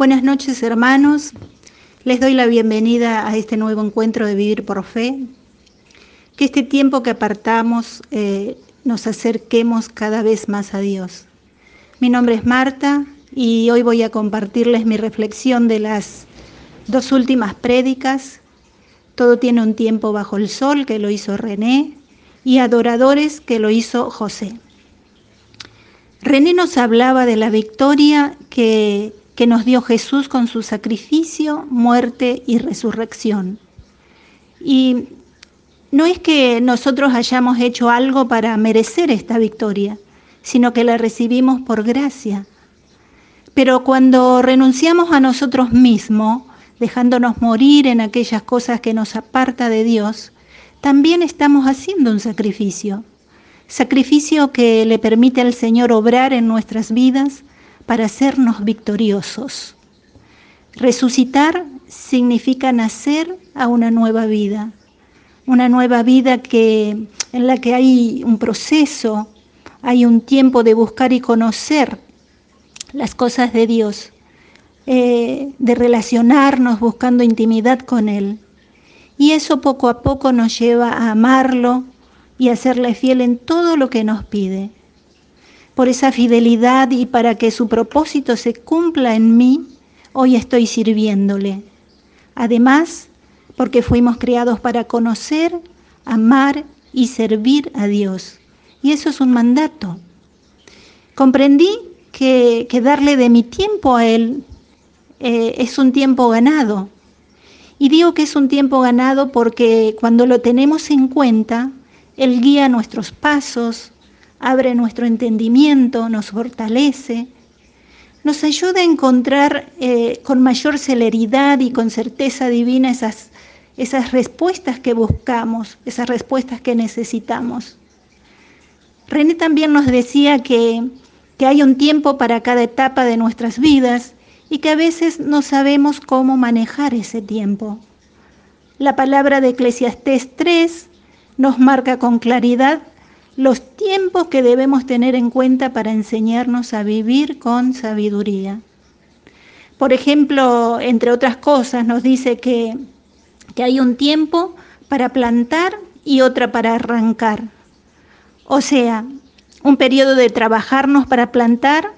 Buenas noches hermanos, les doy la bienvenida a este nuevo encuentro de Vivir por Fe. Que este tiempo que apartamos eh, nos acerquemos cada vez más a Dios. Mi nombre es Marta y hoy voy a compartirles mi reflexión de las dos últimas prédicas. Todo tiene un tiempo bajo el sol que lo hizo René y adoradores que lo hizo José. René nos hablaba de la victoria que que nos dio Jesús con su sacrificio, muerte y resurrección. Y no es que nosotros hayamos hecho algo para merecer esta victoria, sino que la recibimos por gracia. Pero cuando renunciamos a nosotros mismos, dejándonos morir en aquellas cosas que nos aparta de Dios, también estamos haciendo un sacrificio. Sacrificio que le permite al Señor obrar en nuestras vidas para hacernos victoriosos. Resucitar significa nacer a una nueva vida, una nueva vida que, en la que hay un proceso, hay un tiempo de buscar y conocer las cosas de Dios, eh, de relacionarnos buscando intimidad con Él. Y eso poco a poco nos lleva a amarlo y a serle fiel en todo lo que nos pide por esa fidelidad y para que su propósito se cumpla en mí, hoy estoy sirviéndole. Además, porque fuimos creados para conocer, amar y servir a Dios. Y eso es un mandato. Comprendí que, darle de mi tiempo a Él eh, es un tiempo ganado. Y digo que es un tiempo ganado porque cuando lo tenemos en cuenta, Él guía nuestros pasos, abre nuestro entendimiento, nos fortalece, nos ayuda a encontrar eh, con mayor celeridad y con certeza divina esas, esas respuestas que buscamos, esas respuestas que necesitamos. René también nos decía que, que hay un tiempo para cada etapa de nuestras vidas y que a veces no sabemos cómo manejar ese tiempo. La palabra de Eclesiastés 3 nos marca con claridad los tiempos que debemos tener en cuenta para enseñarnos a vivir con sabiduría. Por ejemplo, entre otras cosas, nos dice que, hay un tiempo para plantar y otra para arrancar. O sea, un periodo de trabajarnos para plantar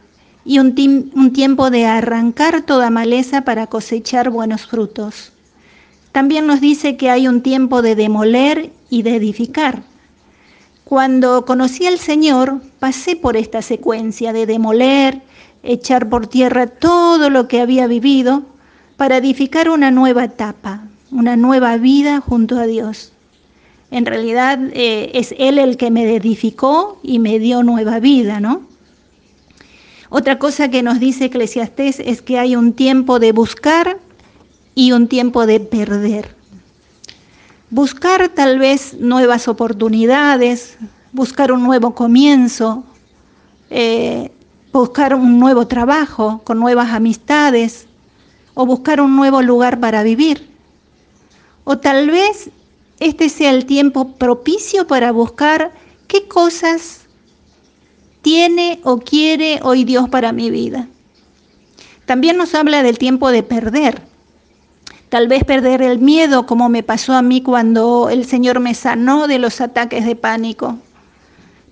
y un, un, tiempo de arrancar toda maleza para cosechar buenos frutos. También nos dice que hay un tiempo de demoler y de edificar. Cuando conocí al Señor, pasé por esta secuencia de demoler, echar por tierra todo lo que había vivido para edificar una nueva etapa, una nueva vida junto a Dios. En realidad eh, es Él el que me edificó y me dio nueva vida, ¿no? Otra cosa que nos dice Eclesiastés es que hay un tiempo de buscar y un tiempo de perder buscar tal vez nuevas oportunidades, buscar un nuevo comienzo, eh, buscar un nuevo trabajo con nuevas amistades o buscar un nuevo lugar para vivir. O tal vez este sea el tiempo propicio para buscar qué cosas tiene o quiere hoy Dios para mi vida. También nos habla del tiempo de perder tal vez perder el miedo como me pasó a mí cuando el Señor me sanó de los ataques de pánico.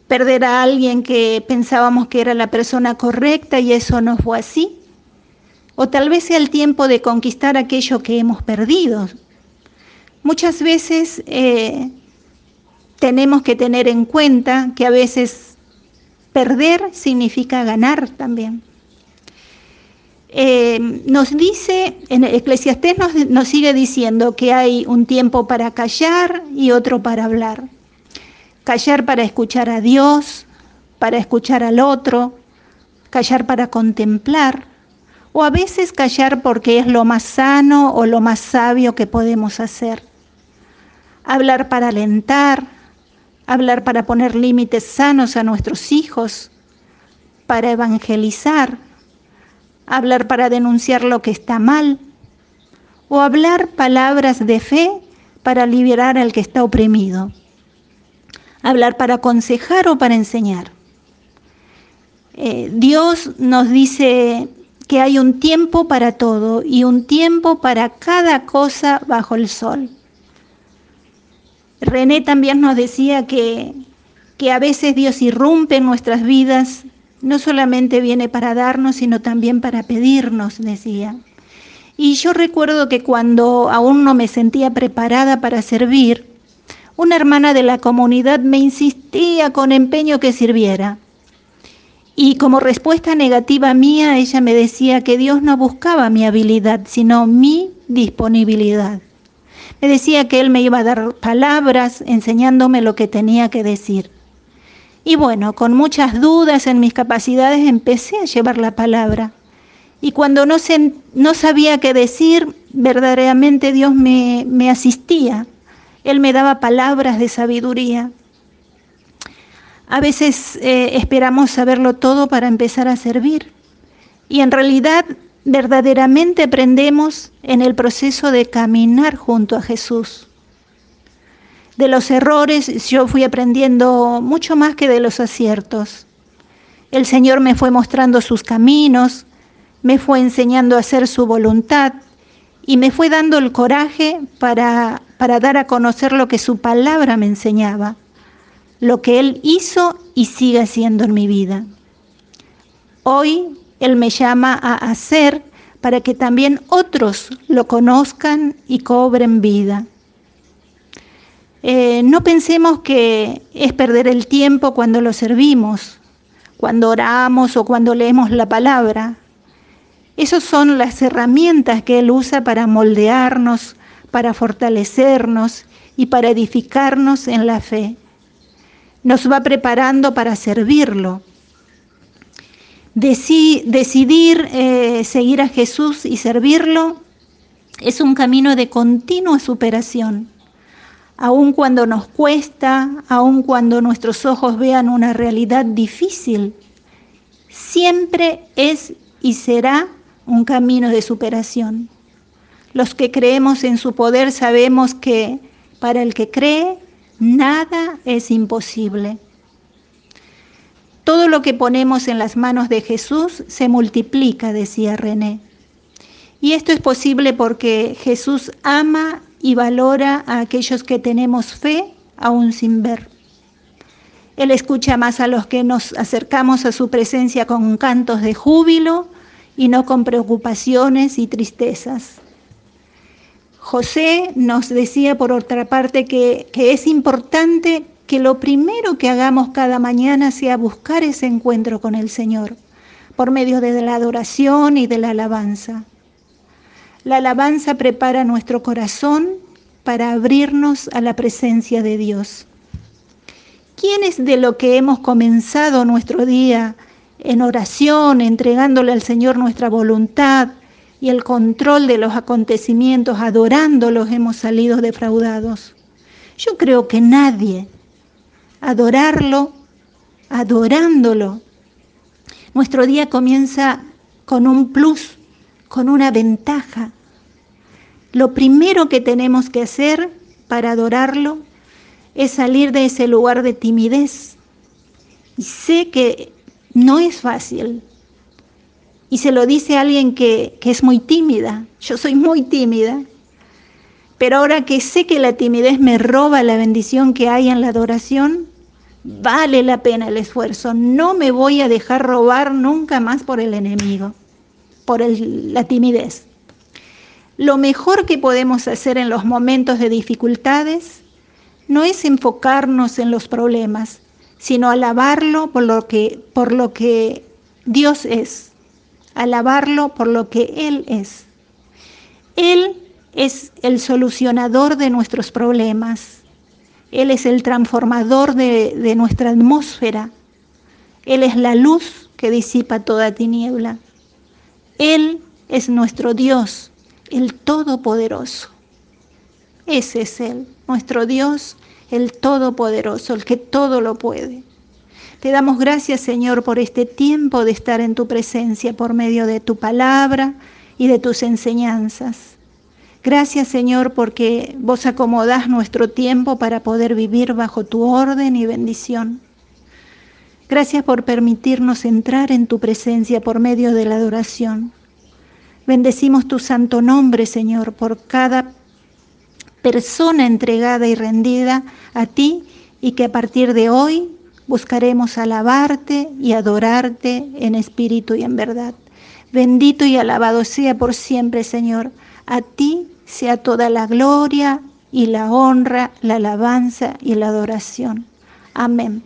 Perder a alguien que pensábamos que era la persona correcta y eso no fue así. O tal vez sea el tiempo de conquistar aquello que hemos perdido. Muchas veces eh, tenemos que tener en cuenta que a veces perder significa ganar también. Eh, nos dice, en Eclesiastés nos, nos sigue diciendo que hay un tiempo para callar y otro para hablar. Callar para escuchar a Dios, para escuchar al otro, callar para contemplar, o a veces callar porque es lo más sano o lo más sabio que podemos hacer. Hablar para alentar, hablar para poner límites sanos a nuestros hijos, para evangelizar hablar para denunciar lo que está mal, o hablar palabras de fe para liberar al que está oprimido, hablar para aconsejar o para enseñar. Eh, Dios nos dice que hay un tiempo para todo y un tiempo para cada cosa bajo el sol. René también nos decía que, que a veces Dios irrumpe en nuestras vidas, no solamente viene para darnos, sino también para pedirnos, decía. Y yo recuerdo que cuando aún no me sentía preparada para servir, una hermana de la comunidad me insistía con empeño que sirviera. Y como respuesta negativa mía, ella me decía que Dios no buscaba mi habilidad, sino mi disponibilidad. Me decía que Él me iba a dar palabras enseñándome lo que tenía que decir. Y bueno, con muchas dudas en mis capacidades empecé a llevar la palabra. Y cuando no, no sabía qué decir, verdaderamente Dios me, me asistía. Él me daba palabras de sabiduría. A veces eh, esperamos saberlo todo para empezar a servir. Y en realidad verdaderamente aprendemos en el proceso de caminar junto a Jesús. De los errores yo fui aprendiendo mucho más que de los aciertos. El Señor me fue mostrando sus caminos, me fue enseñando a hacer su voluntad y me fue dando el coraje para, para dar a conocer lo que su palabra me enseñaba, lo que Él hizo y sigue haciendo en mi vida. Hoy Él me llama a hacer para que también otros lo conozcan y cobren vida. Eh, no pensemos que es perder el tiempo cuando lo servimos, cuando oramos o cuando leemos la palabra. Esas son las herramientas que Él usa para moldearnos, para fortalecernos y para edificarnos en la fe. Nos va preparando para servirlo. decidir eh, seguir a Jesús y servirlo es un camino de continua superación. Aun cuando nos cuesta, aun cuando nuestros ojos vean una realidad difícil, siempre es y será un camino de superación. Los que creemos en su poder sabemos que para el que cree, nada es imposible. Todo lo que ponemos en las manos de Jesús se multiplica, decía René. Y esto es posible porque Jesús ama y valora a aquellos que tenemos fe aún sin ver. Él escucha más a los que nos acercamos a su presencia con cantos de júbilo y no con preocupaciones y tristezas. José nos decía por otra parte que, que, es importante que lo primero que hagamos cada mañana sea buscar ese encuentro con el Señor por medio de la adoración y de la alabanza. La alabanza prepara nuestro corazón para abrirnos a la presencia de Dios. ¿Quiénes de lo que hemos comenzado nuestro día en oración, entregándole al Señor nuestra voluntad y el control de los acontecimientos, adorándolos, hemos salido defraudados. Yo creo que nadie, adorarlo, adorándolo, nuestro día comienza con un plus, con una ventaja. Lo primero que tenemos que hacer para adorarlo es salir de ese lugar de timidez. Y sé que no es fácil. Y se lo dice alguien que, es muy tímida. Yo soy muy tímida. Pero ahora que sé que la timidez me roba la bendición que hay en la adoración, vale la pena el esfuerzo. No me voy a dejar robar nunca más por el enemigo, por la timidez. Lo mejor que podemos hacer en los momentos de dificultades no es enfocarnos en los problemas, sino alabarlo por lo que, por lo que Dios es, alabarlo por lo que Él es. Él es el solucionador de nuestros problemas, Él es el transformador de, de nuestra atmósfera, Él es la luz que disipa toda tiniebla. Él es nuestro Dios, el Todopoderoso. Ese es Él, nuestro Dios el Todopoderoso, el que todo lo puede. Te damos gracias, Señor, por este tiempo de estar en tu presencia por medio de tu palabra y de tus enseñanzas. Gracias, Señor, porque vos acomodás nuestro tiempo para poder vivir bajo tu orden y bendición. Gracias por permitirnos entrar en tu presencia por medio de la adoración. Bendecimos tu santo nombre, Señor, por cada persona entregada y rendida a ti y que a partir de hoy buscaremos alabarte y adorarte en espíritu y en verdad. Bendito y alabado sea por siempre, Señor. A ti sea toda la gloria y la honra, la alabanza y la adoración. Amén.